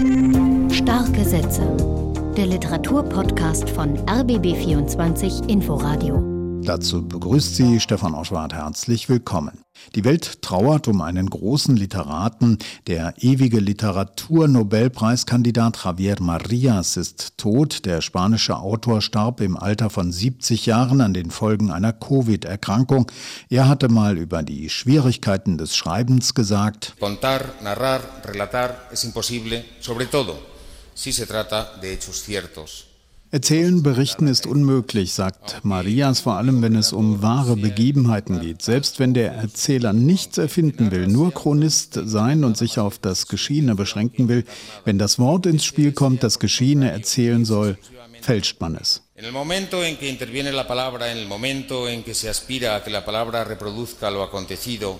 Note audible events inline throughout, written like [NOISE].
Starke Sätze. Der Literaturpodcast von RBB24 Inforadio. Dazu begrüßt sie Stefan Oschwart herzlich willkommen. Die Welt trauert um einen großen Literaten. Der ewige Literaturnobelpreiskandidat Javier Marias ist tot. Der spanische Autor starb im Alter von 70 Jahren an den Folgen einer Covid-Erkrankung. Er hatte mal über die Schwierigkeiten des Schreibens gesagt. Contar, narrar, relatar es imposible, sobre todo si se trata de hechos ciertos. Erzählen, berichten ist unmöglich, sagt Marias, vor allem wenn es um wahre Begebenheiten geht. Selbst wenn der Erzähler nichts erfinden will, nur Chronist sein und sich auf das Geschiehene beschränken will, wenn das Wort ins Spiel kommt, das Geschiehene erzählen soll, fälscht man es. En el momento en que interviene la palabra, en el momento en que se aspira a que la palabra reproduzca lo acontecido,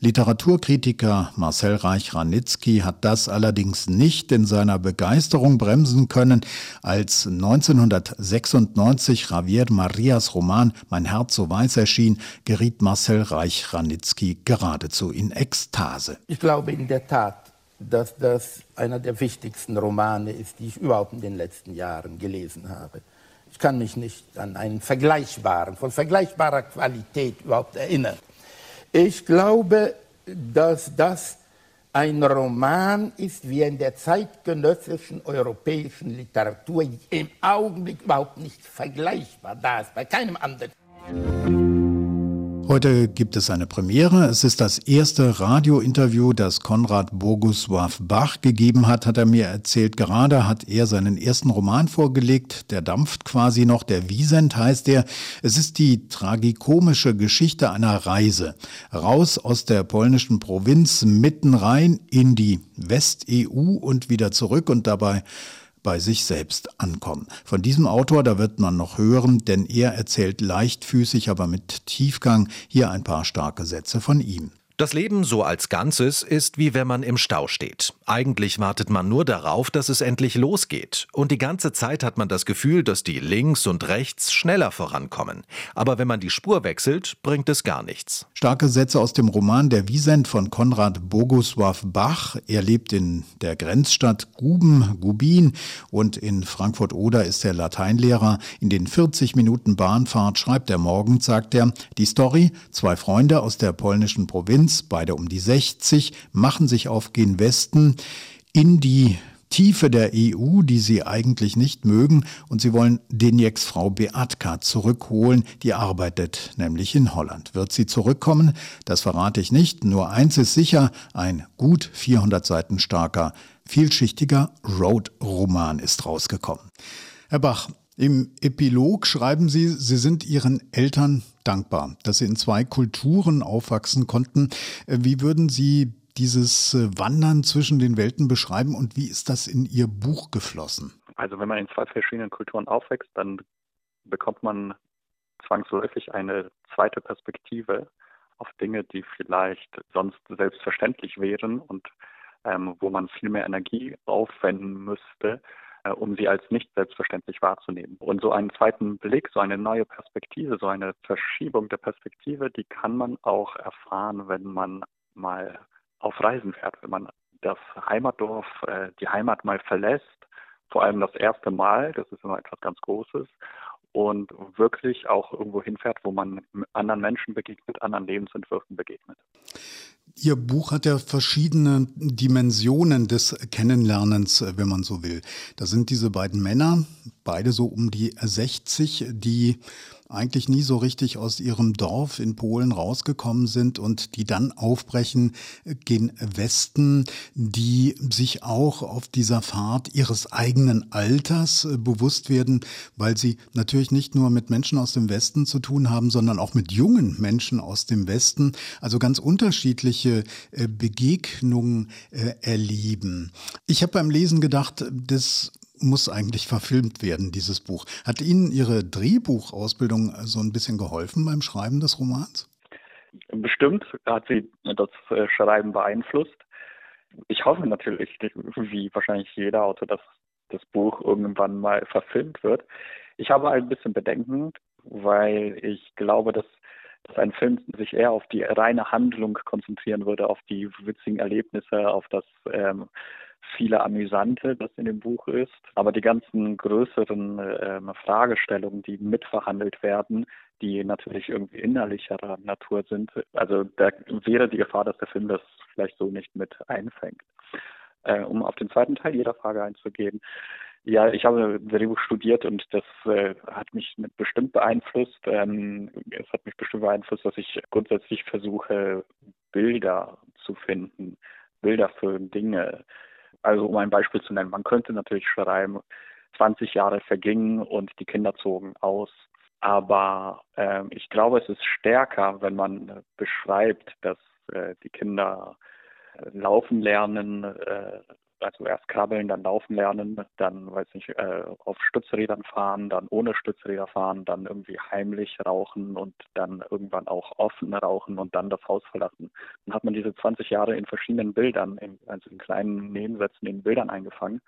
Literaturkritiker Marcel Reich-Ranitzky hat das allerdings nicht in seiner Begeisterung bremsen können, als 1996 Javier Marias Roman Mein Herz so weiß erschien, geriet Marcel Reich-Ranitzky geradezu in Ekstase. Ich glaube in der Tat, dass das einer der wichtigsten Romane ist, die ich überhaupt in den letzten Jahren gelesen habe. Kann mich nicht an einen vergleichbaren, von vergleichbarer Qualität überhaupt erinnern. Ich glaube, dass das ein Roman ist, wie in der zeitgenössischen europäischen Literatur im Augenblick überhaupt nicht vergleichbar da ist, bei keinem anderen. Heute gibt es eine Premiere. Es ist das erste Radiointerview, das Konrad Bogusław Bach gegeben hat, hat er mir erzählt. Gerade hat er seinen ersten Roman vorgelegt. Der dampft quasi noch. Der Wiesent heißt er. Es ist die tragikomische Geschichte einer Reise. Raus aus der polnischen Provinz, mitten rein in die West-EU und wieder zurück und dabei bei sich selbst ankommen. Von diesem Autor, da wird man noch hören, denn er erzählt leichtfüßig, aber mit Tiefgang hier ein paar starke Sätze von ihm. Das Leben so als Ganzes ist wie wenn man im Stau steht. Eigentlich wartet man nur darauf, dass es endlich losgeht. Und die ganze Zeit hat man das Gefühl, dass die links und rechts schneller vorankommen. Aber wenn man die Spur wechselt, bringt es gar nichts. Starke Sätze aus dem Roman Der Wiesent von Konrad Bogusław Bach. Er lebt in der Grenzstadt Guben, Gubin und in Frankfurt-Oder ist er Lateinlehrer. In den 40 Minuten Bahnfahrt schreibt er morgens, sagt er, die Story, zwei Freunde aus der polnischen Provinz beide um die 60, machen sich auf gen Westen in die Tiefe der EU, die sie eigentlich nicht mögen, und sie wollen Denjeks Frau Beatka zurückholen, die arbeitet nämlich in Holland. Wird sie zurückkommen? Das verrate ich nicht. Nur eins ist sicher, ein gut 400 Seiten starker, vielschichtiger Road-Roman ist rausgekommen. Herr Bach, im Epilog schreiben Sie, Sie sind Ihren Eltern dankbar, dass Sie in zwei Kulturen aufwachsen konnten. Wie würden Sie dieses äh, Wandern zwischen den Welten beschreiben und wie ist das in Ihr Buch geflossen? Also wenn man in zwei verschiedenen Kulturen aufwächst, dann bekommt man zwangsläufig eine zweite Perspektive auf Dinge, die vielleicht sonst selbstverständlich wären und ähm, wo man viel mehr Energie aufwenden müsste, äh, um sie als nicht selbstverständlich wahrzunehmen. Und so einen zweiten Blick, so eine neue Perspektive, so eine Verschiebung der Perspektive, die kann man auch erfahren, wenn man mal auf Reisen fährt, wenn man das Heimatdorf, äh, die Heimat mal verlässt, vor allem das erste Mal, das ist immer etwas ganz Großes, und wirklich auch irgendwo hinfährt, wo man anderen Menschen begegnet, anderen Lebensentwürfen begegnet. Ihr Buch hat ja verschiedene Dimensionen des Kennenlernens, wenn man so will. Da sind diese beiden Männer, beide so um die 60, die eigentlich nie so richtig aus ihrem Dorf in Polen rausgekommen sind und die dann aufbrechen gen Westen, die sich auch auf dieser Fahrt ihres eigenen Alters äh, bewusst werden, weil sie natürlich nicht nur mit Menschen aus dem Westen zu tun haben, sondern auch mit jungen Menschen aus dem Westen, also ganz unterschiedliche äh, Begegnungen äh, erleben. Ich habe beim Lesen gedacht, das muss eigentlich verfilmt werden, dieses Buch. Hat Ihnen Ihre Drehbuchausbildung so ein bisschen geholfen beim Schreiben des Romans? Bestimmt hat sie das äh, Schreiben beeinflusst. Ich hoffe natürlich, wie wahrscheinlich jeder Autor, dass das Buch irgendwann mal verfilmt wird. Ich habe ein bisschen Bedenken, weil ich glaube, dass dass ein Film sich eher auf die reine Handlung konzentrieren würde, auf die witzigen Erlebnisse, auf das ähm, viele Amüsante, das in dem Buch ist. Aber die ganzen größeren ähm, Fragestellungen, die mitverhandelt werden, die natürlich irgendwie innerlicherer Natur sind, also da wäre die Gefahr, dass der Film das vielleicht so nicht mit einfängt. Äh, um auf den zweiten Teil jeder Frage einzugehen. Ja, ich habe Drehbuch studiert und das äh, hat mich bestimmt beeinflusst. Ähm, es hat mich bestimmt beeinflusst, dass ich grundsätzlich versuche, Bilder zu finden, Bilder für Dinge. Also um ein Beispiel zu nennen, man könnte natürlich schreiben, 20 Jahre vergingen und die Kinder zogen aus. Aber äh, ich glaube, es ist stärker, wenn man beschreibt, dass äh, die Kinder laufen lernen, äh, also erst krabbeln, dann laufen lernen, dann, weiß nicht, äh, auf Stützrädern fahren, dann ohne Stützräder fahren, dann irgendwie heimlich rauchen und dann irgendwann auch offen rauchen und dann das Haus verlassen. Dann hat man diese 20 Jahre in verschiedenen Bildern, in, also in kleinen Nebensätzen in Bildern eingefangen.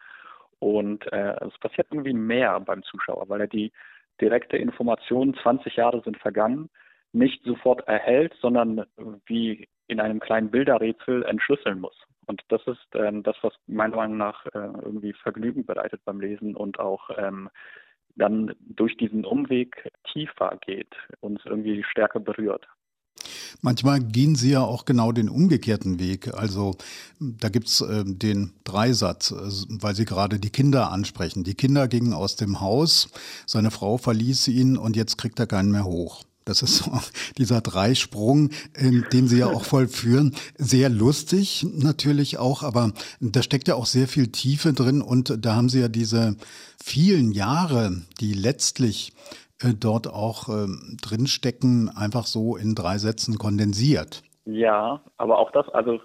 Und äh, es passiert irgendwie mehr beim Zuschauer, weil er die direkte Information, 20 Jahre sind vergangen, nicht sofort erhält, sondern wie in einem kleinen Bilderrätsel entschlüsseln muss. Und das ist ähm, das, was meiner Meinung nach äh, irgendwie Vergnügen bereitet beim Lesen und auch ähm, dann durch diesen Umweg tiefer geht, uns irgendwie stärker berührt. Manchmal gehen Sie ja auch genau den umgekehrten Weg. Also da gibt's äh, den Dreisatz, äh, weil Sie gerade die Kinder ansprechen. Die Kinder gingen aus dem Haus, seine Frau verließ ihn und jetzt kriegt er keinen mehr hoch. Das ist so [LAUGHS] dieser Dreisprung, den Sie ja auch vollführen. Sehr lustig natürlich auch, aber da steckt ja auch sehr viel Tiefe drin und da haben Sie ja diese vielen Jahre, die letztlich äh, dort auch ähm, drinstecken, einfach so in drei Sätzen kondensiert. Ja, aber auch das, also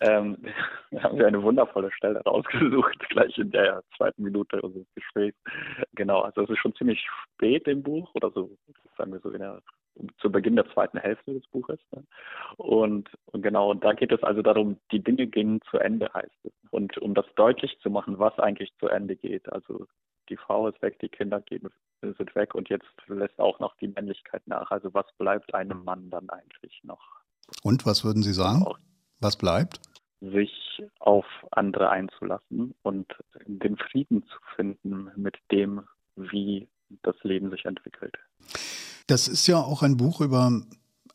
ähm, [LAUGHS] haben wir eine wundervolle Stelle rausgesucht, [LAUGHS] gleich in der zweiten Minute unseres Gesprächs. Genau, also es ist schon ziemlich spät im Buch oder so, sagen wir so in der zu Beginn der zweiten Hälfte des Buches. Ne? Und, und genau, da geht es also darum, die Dinge gehen zu Ende, heißt es. Und um das deutlich zu machen, was eigentlich zu Ende geht, also die Frau ist weg, die Kinder gehen, sind weg und jetzt lässt auch noch die Männlichkeit nach. Also was bleibt einem Mann dann eigentlich noch? Und was würden Sie sagen? Was bleibt? Sich auf andere einzulassen und den Frieden zu finden mit dem, wie das Leben sich entwickelt. Das ist ja auch ein Buch über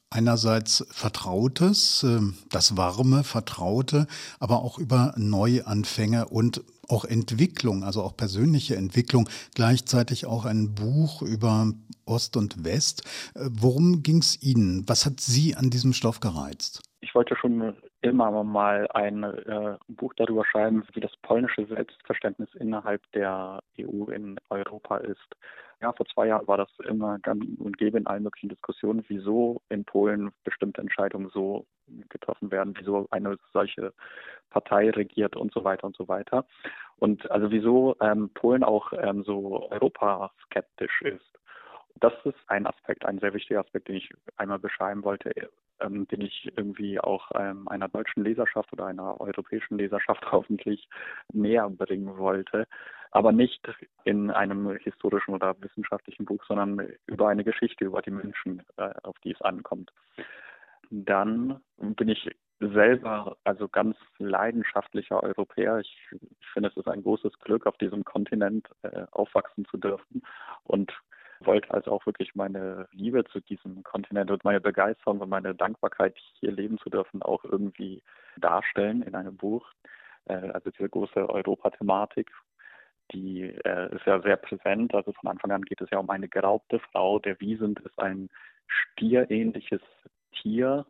einerseits Vertrautes, ähm, das warme Vertraute, aber auch über Neuanfänge und auch Entwicklung, also auch persönliche Entwicklung, gleichzeitig auch ein Buch über Ost und West. Äh, worum ging es Ihnen? Was hat Sie an diesem Stoff gereizt? Ich wollte schon immer mal ein äh, Buch darüber schreiben, wie das polnische Selbstverständnis innerhalb der EU in Europa ist. Ja, vor zwei Jahren war das immer gang und gäbe in allen möglichen Diskussionen, wieso in Polen bestimmte Entscheidungen so getroffen werden, wieso eine solche Partei regiert und so weiter und so weiter. Und also wieso ähm, Polen auch ähm, so europaskeptisch ist. Das ist ein Aspekt, ein sehr wichtiger Aspekt, den ich einmal beschreiben wollte, ähm, den ich irgendwie auch ähm, einer deutschen Leserschaft oder einer europäischen Leserschaft [LAUGHS] hoffentlich näher bringen wollte aber nicht in einem historischen oder wissenschaftlichen Buch, sondern über eine Geschichte, über die Menschen, äh, auf die es ankommt. Dann bin ich selber also ganz leidenschaftlicher Europäer. Ich, ich finde, es ist ein großes Glück, auf diesem Kontinent äh, aufwachsen zu dürfen und wollte also auch wirklich meine Liebe zu diesem Kontinent und meine Begeisterung und meine Dankbarkeit, hier leben zu dürfen, auch irgendwie darstellen in einem Buch. Äh, also diese große Europa-Thematik, die äh, ist ja sehr präsent. Also von Anfang an geht es ja um eine geraubte Frau. Der Wiesent ist ein stierähnliches Tier.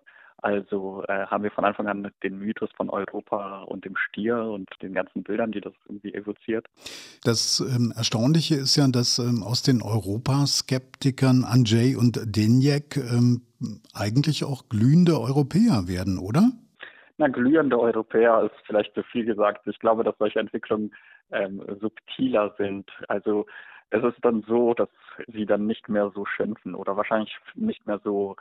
Also äh, haben wir von Anfang an den Mythos von Europa und dem Stier und den ganzen Bildern, die das irgendwie evoziert. Das ähm, Erstaunliche ist ja, dass ähm, aus den Europaskeptikern Andrzej und Denjek ähm, eigentlich auch glühende Europäer werden, oder? Na, glühende Europäer ist vielleicht zu viel gesagt. Ich glaube, dass solche Entwicklungen ähm, subtiler sind. Also es ist dann so, dass sie dann nicht mehr so schimpfen oder wahrscheinlich nicht mehr so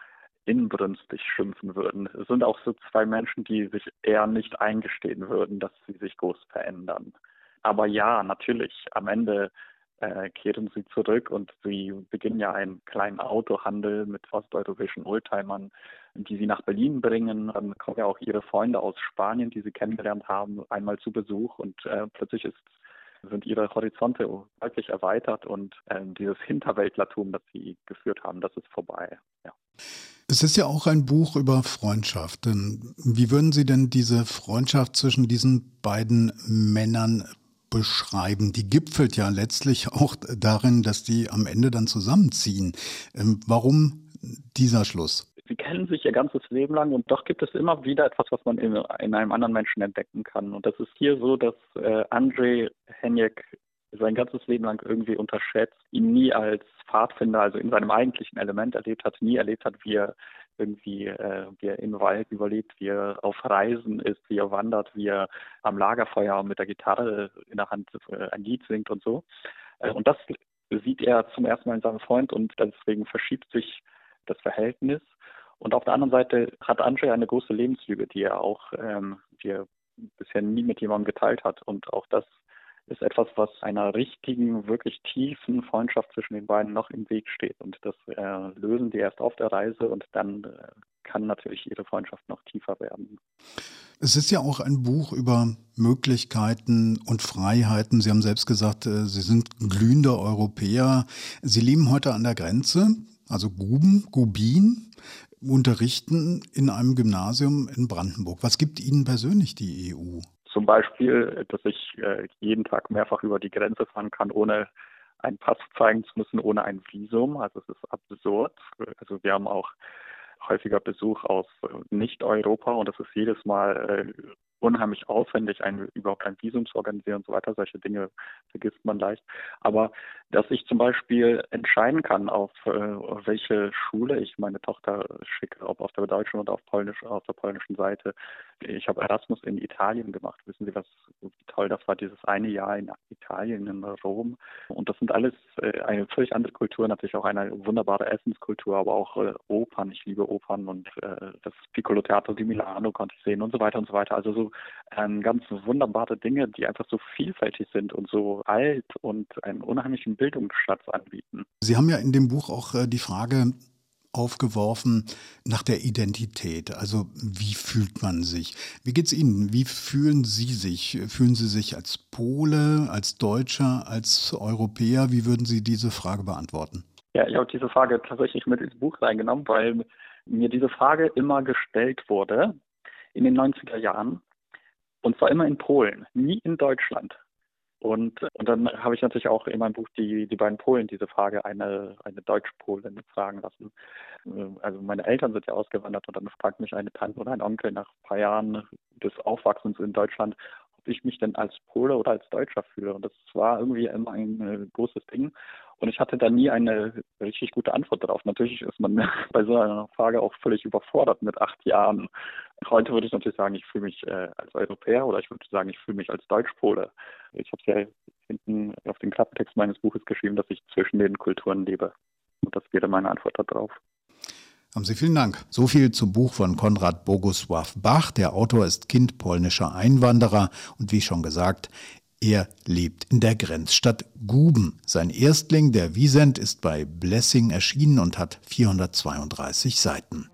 inbrünstig schimpfen würden. Es sind auch so zwei Menschen, die sich eher nicht eingestehen würden, dass sie sich groß verändern. Aber ja, natürlich, am Ende äh, kehren sie zurück und sie beginnen ja einen kleinen Autohandel mit osteuropäischen Oldtimern, die sie nach Berlin bringen. Dann kommen ja auch ihre Freunde aus Spanien, die sie kennengelernt haben, einmal zu Besuch und äh, plötzlich ist sind ihre Horizonte deutlich erweitert und äh, dieses Hinterwäldlertum, das sie geführt haben, das ist vorbei. Ja. Es ist ja auch ein Buch über Freundschaften. Wie würden Sie denn diese Freundschaft zwischen diesen beiden Männern beschreiben? Die gipfelt ja letztlich auch darin, dass die am Ende dann zusammenziehen. Ähm, warum dieser Schluss? Sie kennen sich ihr ganzes Leben lang und doch gibt es immer wieder etwas, was man in, in einem anderen Menschen entdecken kann. Und das ist hier so, dass äh, Andrei Henjek sein ganzes Leben lang irgendwie unterschätzt, ihn nie als Pfadfinder, also in seinem eigentlichen Element erlebt hat, nie erlebt hat, wie er irgendwie, äh, wie er im Wald überlebt, wie er auf Reisen ist, wie er wandert, wie er am Lagerfeuer mit der Gitarre in der Hand äh, ein Lied singt und so. Äh, und das sieht er zum ersten Mal in seinem Freund und deswegen verschiebt sich das Verhältnis. Und auf der anderen Seite hat Andrzej eine große Lebenslüge, die er auch, ähm, die er bisher nie mit jemandem geteilt hat. Und auch das ist etwas, was einer richtigen, wirklich tiefen Freundschaft zwischen den beiden noch im Weg steht. Und das äh, lösen die erst auf der Reise und dann äh, kann natürlich ihre Freundschaft noch tiefer werden. Es ist ja auch ein Buch über Möglichkeiten und Freiheiten. Sie haben selbst gesagt, äh, Sie sind glühende Europäer. Sie leben heute an der Grenze, also Guben, Gubin, unterrichten in einem Gymnasium in Brandenburg. Was gibt Ihnen persönlich die EU? Zum Beispiel, dass ich äh, jeden Tag mehrfach über die Grenze fahren kann, ohne einen Pass zeigen zu müssen, ohne ein Visum. Also es ist absurd. Also wir haben auch häufiger Besuch aus äh, Nicht-Europa und es ist jedes Mal äh, unheimlich aufwendig, ein, überhaupt ein Visum zu organisieren und so weiter. Solche Dinge vergisst man leicht. Aber dass ich zum Beispiel entscheiden kann, auf, äh, welche Schule ich meine Tochter schicke, ob auf der deutschen oder auf, Polnisch, auf der polnischen Seite. Ich habe Erasmus in Italien gemacht. Wissen Sie, was wie toll das war, dieses eine Jahr in Italien, in Rom. Und das sind alles äh, eine völlig andere Kultur, natürlich auch eine wunderbare Essenskultur, aber auch äh, Opern. Ich liebe Opern und äh, das Piccolo Teatro di Milano konnte ich sehen und so weiter und so weiter. Also so ähm, ganz wunderbare Dinge, die einfach so vielfältig sind und so alt und einen unheimlichen Bildungsschatz anbieten. Sie haben ja in dem Buch auch äh, die Frage aufgeworfen nach der Identität. Also wie fühlt man sich? Wie geht es Ihnen? Wie fühlen Sie sich? Fühlen Sie sich als Pole, als Deutscher, als Europäer? Wie würden Sie diese Frage beantworten? Ja, ich habe diese Frage tatsächlich mit ins Buch reingenommen, weil mir diese Frage immer gestellt wurde in den 90er Jahren und zwar immer in Polen, nie in Deutschland. Und, und dann habe ich natürlich auch in meinem Buch die, die beiden Polen diese Frage eine, eine Deutsch-Polin fragen lassen. Also meine Eltern sind ja ausgewandert und dann fragt mich eine Tante oder ein Onkel nach ein paar Jahren des Aufwachsens in Deutschland, ich mich denn als Pole oder als Deutscher fühle. Und das war irgendwie immer ein äh, großes Ding. Und ich hatte da nie eine richtig gute Antwort darauf. Natürlich ist man [LAUGHS] bei so einer Frage auch völlig überfordert mit acht Jahren. Heute würde ich natürlich sagen, ich fühle mich äh, als Europäer oder ich würde sagen, ich fühle mich als Deutschpole. Ich habe es ja hinten auf den Klappentext meines Buches geschrieben, dass ich zwischen den Kulturen lebe. Und das wäre meine Antwort darauf. Haben Sie vielen Dank. So viel zum Buch von Konrad Bogusław Bach. Der Autor ist Kind polnischer Einwanderer und wie schon gesagt, er lebt in der Grenzstadt Guben. Sein Erstling, der Wiesent, ist bei Blessing erschienen und hat 432 Seiten.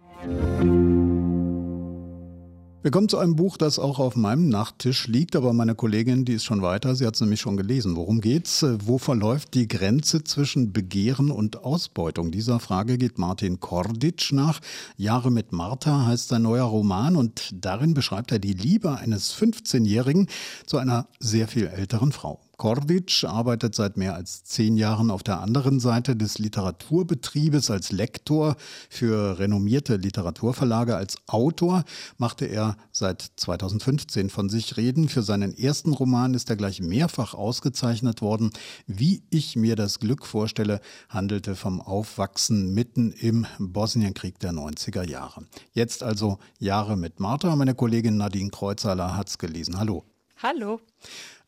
Wir kommen zu einem Buch, das auch auf meinem Nachttisch liegt, aber meine Kollegin, die ist schon weiter, sie hat es nämlich schon gelesen. Worum geht's? Wo verläuft die Grenze zwischen Begehren und Ausbeutung? Dieser Frage geht Martin Korditsch nach. Jahre mit Martha heißt sein neuer Roman und darin beschreibt er die Liebe eines 15-Jährigen zu einer sehr viel älteren Frau. Kordic arbeitet seit mehr als zehn Jahren auf der anderen Seite des Literaturbetriebes als Lektor für renommierte Literaturverlage. Als Autor machte er seit 2015 von sich reden. Für seinen ersten Roman ist er gleich mehrfach ausgezeichnet worden. Wie ich mir das Glück vorstelle, handelte vom Aufwachsen mitten im Bosnienkrieg der 90er Jahre. Jetzt also Jahre mit Martha. Meine Kollegin Nadine Kreuzhaler hat es gelesen. Hallo. Hallo.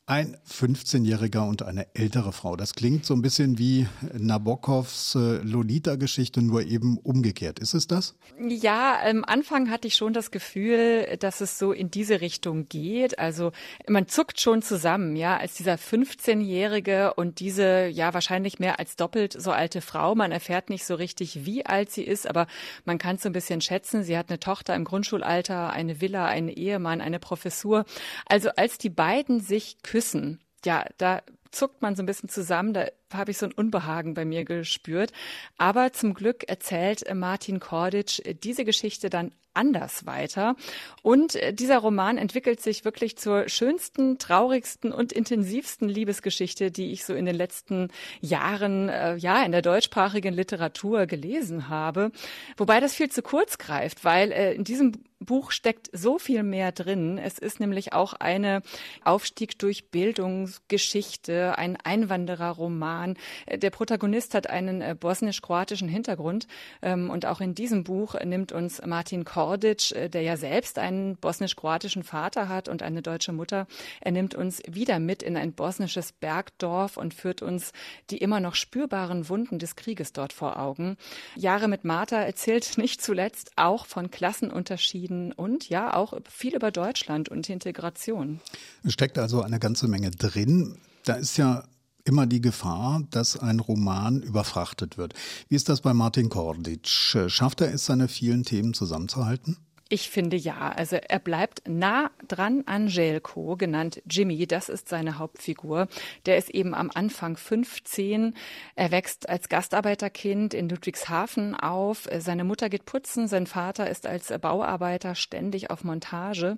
Ein 15-Jähriger und eine ältere Frau. Das klingt so ein bisschen wie Nabokovs äh, Lolita-Geschichte, nur eben umgekehrt. Ist es das? Ja, am Anfang hatte ich schon das Gefühl, dass es so in diese Richtung geht. Also man zuckt schon zusammen, ja, als dieser 15-Jährige und diese, ja, wahrscheinlich mehr als doppelt so alte Frau. Man erfährt nicht so richtig, wie alt sie ist, aber man kann es so ein bisschen schätzen. Sie hat eine Tochter im Grundschulalter, eine Villa, einen Ehemann, eine Professur. Also als die beiden sich küssen, ja, da zuckt man so ein bisschen zusammen, da habe ich so ein Unbehagen bei mir gespürt. Aber zum Glück erzählt Martin Korditsch diese Geschichte dann anders weiter. Und dieser Roman entwickelt sich wirklich zur schönsten, traurigsten und intensivsten Liebesgeschichte, die ich so in den letzten Jahren, äh, ja, in der deutschsprachigen Literatur gelesen habe. Wobei das viel zu kurz greift, weil äh, in diesem Buch steckt so viel mehr drin. Es ist nämlich auch eine Aufstieg durch Bildungsgeschichte, ein Einwandererroman. Der Protagonist hat einen äh, bosnisch-kroatischen Hintergrund ähm, und auch in diesem Buch nimmt uns Martin Kor Kordic, äh, der ja selbst einen bosnisch-kroatischen Vater hat und eine deutsche Mutter, er nimmt uns wieder mit in ein bosnisches Bergdorf und führt uns die immer noch spürbaren Wunden des Krieges dort vor Augen. Jahre mit Martha erzählt nicht zuletzt auch von Klassenunterschieden und ja auch viel über Deutschland und Integration. Es steckt also eine ganze Menge drin. Da ist ja immer die Gefahr, dass ein Roman überfrachtet wird. Wie ist das bei Martin Korditsch? Schafft er es, seine vielen Themen zusammenzuhalten? Ich finde ja. Also er bleibt nah dran an Jelko, genannt Jimmy. Das ist seine Hauptfigur. Der ist eben am Anfang 15. Er wächst als Gastarbeiterkind in Ludwigshafen auf. Seine Mutter geht putzen. Sein Vater ist als Bauarbeiter ständig auf Montage.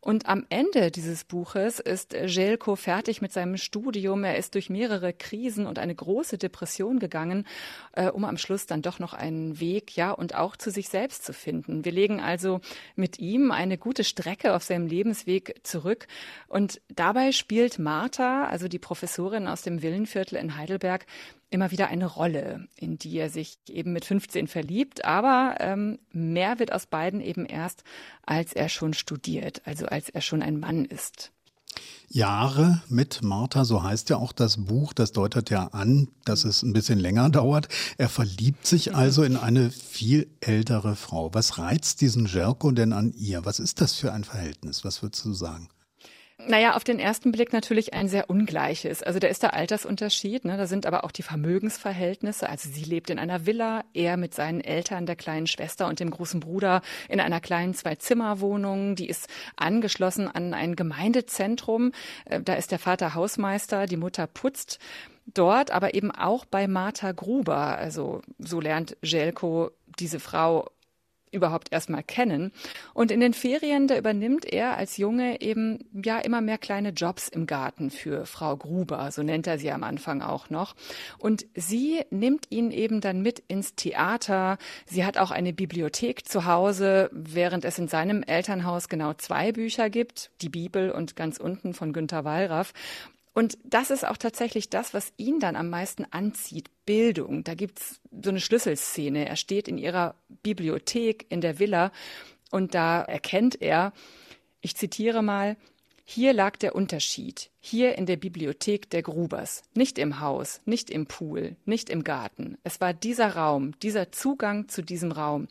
Und am Ende dieses Buches ist Jelko fertig mit seinem Studium. Er ist durch mehrere Krisen und eine große Depression gegangen, äh, um am Schluss dann doch noch einen Weg, ja, und auch zu sich selbst zu finden. Wir legen also mit ihm eine gute Strecke auf seinem Lebensweg zurück. Und dabei spielt Martha, also die Professorin aus dem Villenviertel in Heidelberg, immer wieder eine Rolle, in die er sich eben mit 15 verliebt. Aber ähm, mehr wird aus beiden eben erst, als er schon studiert, also als er schon ein Mann ist. Jahre mit Martha, so heißt ja auch das Buch, das deutet ja an, dass es ein bisschen länger dauert. Er verliebt sich also in eine viel ältere Frau. Was reizt diesen Jerko denn an ihr? Was ist das für ein Verhältnis? Was würdest du sagen? Naja, auf den ersten Blick natürlich ein sehr ungleiches. Also da ist der Altersunterschied, ne? da sind aber auch die Vermögensverhältnisse. Also sie lebt in einer Villa, er mit seinen Eltern, der kleinen Schwester und dem großen Bruder in einer kleinen Zwei-Zimmer-Wohnung. Die ist angeschlossen an ein Gemeindezentrum. Äh, da ist der Vater Hausmeister, die Mutter putzt dort, aber eben auch bei Martha Gruber. Also so lernt Jelko diese Frau überhaupt erstmal kennen. Und in den Ferien, da übernimmt er als Junge eben ja immer mehr kleine Jobs im Garten für Frau Gruber, so nennt er sie am Anfang auch noch. Und sie nimmt ihn eben dann mit ins Theater. Sie hat auch eine Bibliothek zu Hause, während es in seinem Elternhaus genau zwei Bücher gibt, die Bibel und ganz unten von Günter Wallraff. Und das ist auch tatsächlich das, was ihn dann am meisten anzieht. Bildung. Da gibt's so eine Schlüsselszene. Er steht in ihrer Bibliothek in der Villa und da erkennt er, ich zitiere mal, hier lag der Unterschied. Hier in der Bibliothek der Grubers. Nicht im Haus, nicht im Pool, nicht im Garten. Es war dieser Raum, dieser Zugang zu diesem Raum.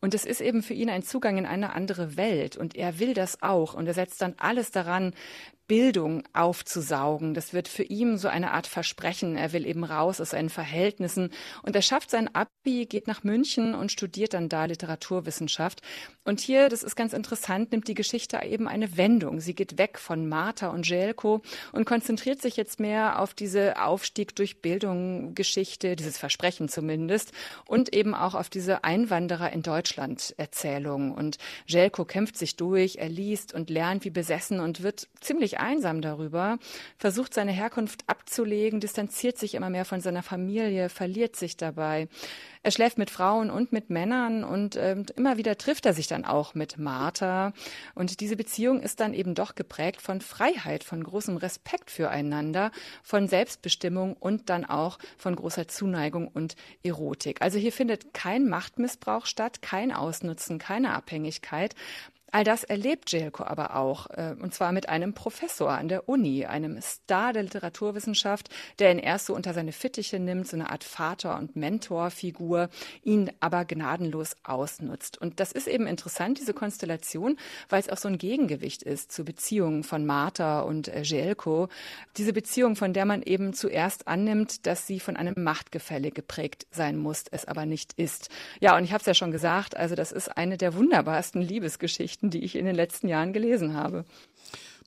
Und es ist eben für ihn ein Zugang in eine andere Welt. Und er will das auch. Und er setzt dann alles daran, Bildung aufzusaugen. Das wird für ihn so eine Art Versprechen. Er will eben raus aus seinen Verhältnissen und er schafft sein Abi, geht nach München und studiert dann da Literaturwissenschaft. Und hier, das ist ganz interessant, nimmt die Geschichte eben eine Wendung. Sie geht weg von Martha und Jelko und konzentriert sich jetzt mehr auf diese Aufstieg durch Bildung Geschichte, dieses Versprechen zumindest und eben auch auf diese Einwanderer in Deutschland Erzählung. Und Jelko kämpft sich durch, er liest und lernt wie besessen und wird ziemlich einsam darüber, versucht seine Herkunft abzulegen, distanziert sich immer mehr von seiner Familie, verliert sich dabei. Er schläft mit Frauen und mit Männern und äh, immer wieder trifft er sich dann auch mit Martha. Und diese Beziehung ist dann eben doch geprägt von Freiheit, von großem Respekt füreinander, von Selbstbestimmung und dann auch von großer Zuneigung und Erotik. Also hier findet kein Machtmissbrauch statt, kein Ausnutzen, keine Abhängigkeit. All das erlebt Jelko aber auch, äh, und zwar mit einem Professor an der Uni, einem Star der Literaturwissenschaft, der ihn erst so unter seine Fittiche nimmt, so eine Art Vater- und Mentorfigur, ihn aber gnadenlos ausnutzt. Und das ist eben interessant, diese Konstellation, weil es auch so ein Gegengewicht ist zu Beziehungen von Martha und äh, Jelko. Diese Beziehung, von der man eben zuerst annimmt, dass sie von einem Machtgefälle geprägt sein muss, es aber nicht ist. Ja, und ich habe es ja schon gesagt, also das ist eine der wunderbarsten Liebesgeschichten Geschichten, die ich in den letzten Jahren gelesen habe.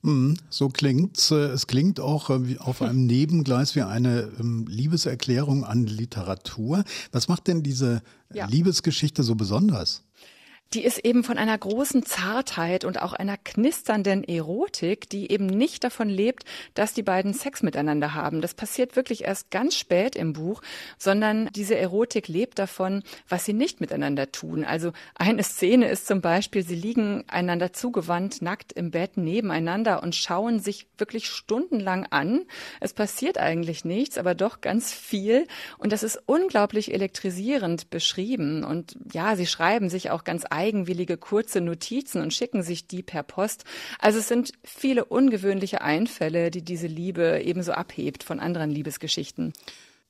Hm, so klingt's. Es klingt auch äh, auf einem [LAUGHS] Nebengleis wie eine ähm, Liebeserklärung an Literatur. Was macht denn diese ja. Liebesgeschichte so besonders? Die ist eben von einer großen Zartheit und auch einer knisternden Erotik, die eben nicht davon lebt, dass die beiden Sex miteinander haben. Das passiert wirklich erst ganz spät im Buch, sondern diese Erotik lebt davon, was sie nicht miteinander tun. Also eine Szene ist zum Beispiel, sie liegen einander zugewandt, nackt im Bett nebeneinander und schauen sich wirklich stundenlang an. Es passiert eigentlich nichts, aber doch ganz viel. Und das ist unglaublich elektrisierend beschrieben. Und ja, sie schreiben sich auch ganz eigenwillige kurze Notizen und schicken sich die per Post. Also es sind viele ungewöhnliche Einfälle, die diese Liebe ebenso abhebt von anderen Liebesgeschichten.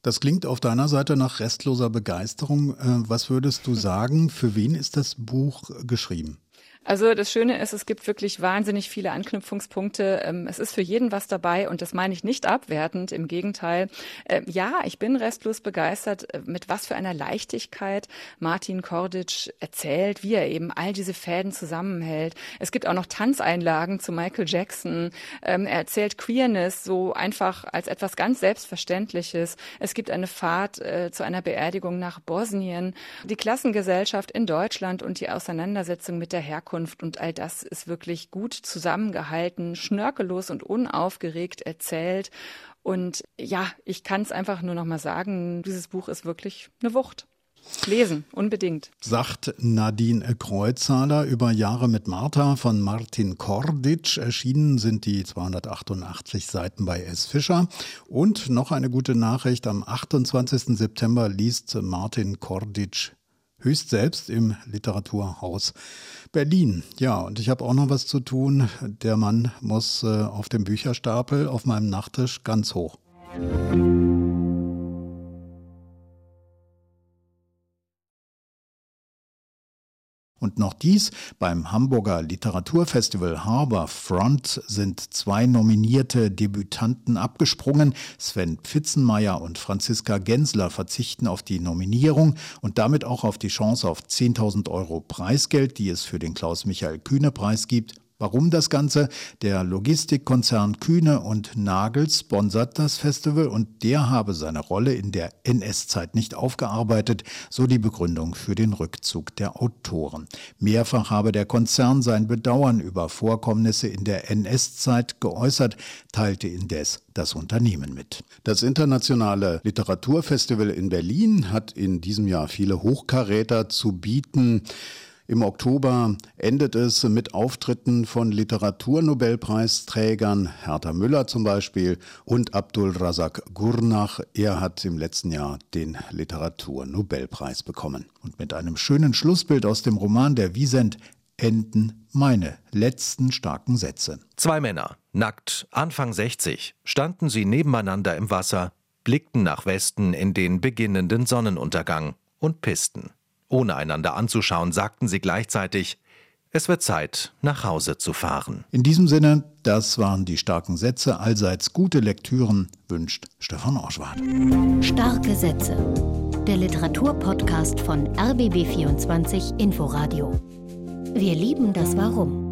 Das klingt auf deiner Seite nach restloser Begeisterung. Äh, was würdest du sagen, für wen ist das Buch geschrieben? Also das Schöne ist, es gibt wirklich wahnsinnig viele Anknüpfungspunkte. Ähm, es ist für jeden was dabei und das meine ich nicht abwertend. Im Gegenteil. Äh, ja, ich bin restlos begeistert, äh, mit was für einer Leichtigkeit Martin Korditsch erzählt, wie er eben all diese Fäden zusammenhält. Es gibt auch noch Tanzeinlagen zu Michael Jackson. Ähm, er erzählt Queerness so einfach als etwas ganz Selbstverständliches. Es gibt eine Fahrt äh, zu einer Beerdigung nach Bosnien, die Klassengesellschaft in Deutschland und die Auseinandersetzung mit der Herkunft Herkunft und all das ist wirklich gut zusammengehalten, schnörkellos und unaufgeregt erzählt. Und ja, ich kann es einfach nur noch mal sagen, dieses Buch ist wirklich eine Wucht. Lesen, unbedingt. Sagt Nadine Kreuzhaler über Jahre mit Martha von Martin Korditsch. Erschienen sind die 288 Seiten bei S. Fischer. Und noch eine gute Nachricht. Am 28. September liest Martin Korditsch höchst selbst im Literaturhaus Berlin. Ja, und ich habe auch noch was zu tun. Der Mann muss äh, auf dem Bücherstapel auf meinem Nachttisch ganz hoch. Und noch dies, beim Hamburger Literaturfestival Harbor Front sind zwei nominierte Debütanten abgesprungen. Sven Pfitzenmeier und Franziska Gensler verzichten auf die Nominierung und damit auch auf die Chance auf 10.000 Euro Preisgeld, die es für den Klaus-Michael-Kühne-Preis gibt. Warum das Ganze? Der Logistikkonzern Kühne und Nagel sponsert das Festival und der habe seine Rolle in der NS-Zeit nicht aufgearbeitet, so die Begründung für den Rückzug der Autoren. Mehrfach habe der Konzern sein Bedauern über Vorkommnisse in der NS-Zeit geäußert, teilte indes das Unternehmen mit. Das internationale Literaturfestival in Berlin hat in diesem Jahr viele Hochkaräter zu bieten. Im Oktober endet es mit Auftritten von Literaturnobelpreisträgern, Hertha Müller zum Beispiel und Abdul Razak Gurnach. Er hat im letzten Jahr den Literaturnobelpreis bekommen. Und mit einem schönen Schlussbild aus dem Roman der Wiesent enden meine letzten starken Sätze. Zwei Männer, nackt, Anfang 60, standen sie nebeneinander im Wasser, blickten nach Westen in den beginnenden Sonnenuntergang und pissten. Ohne einander anzuschauen, sagten sie gleichzeitig, es wird Zeit, nach Hause zu fahren. In diesem Sinne, das waren die starken Sätze. Allseits gute Lektüren wünscht Stefan Orschwart. Starke Sätze. Der Literaturpodcast von RBB24 Inforadio. Wir lieben das Warum.